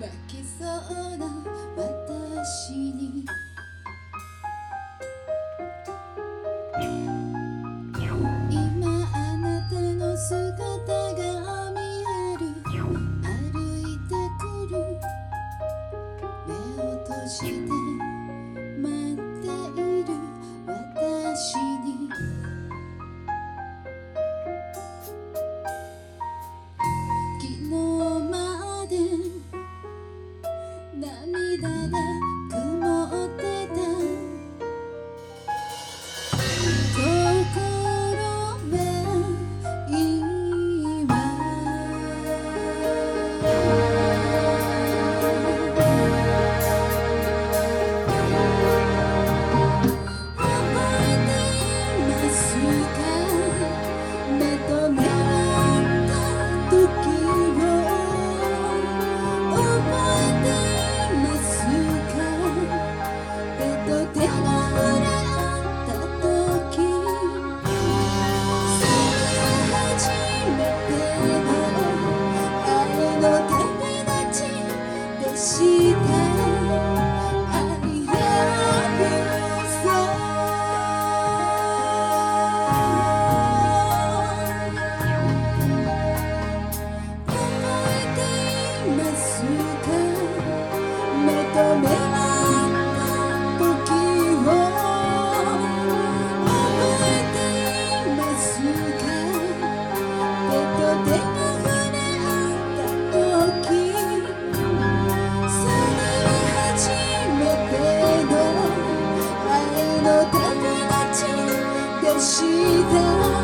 負けそうな私に。今あなたの姿が見える。歩いてくる。目を閉じて。Thank you. 期待。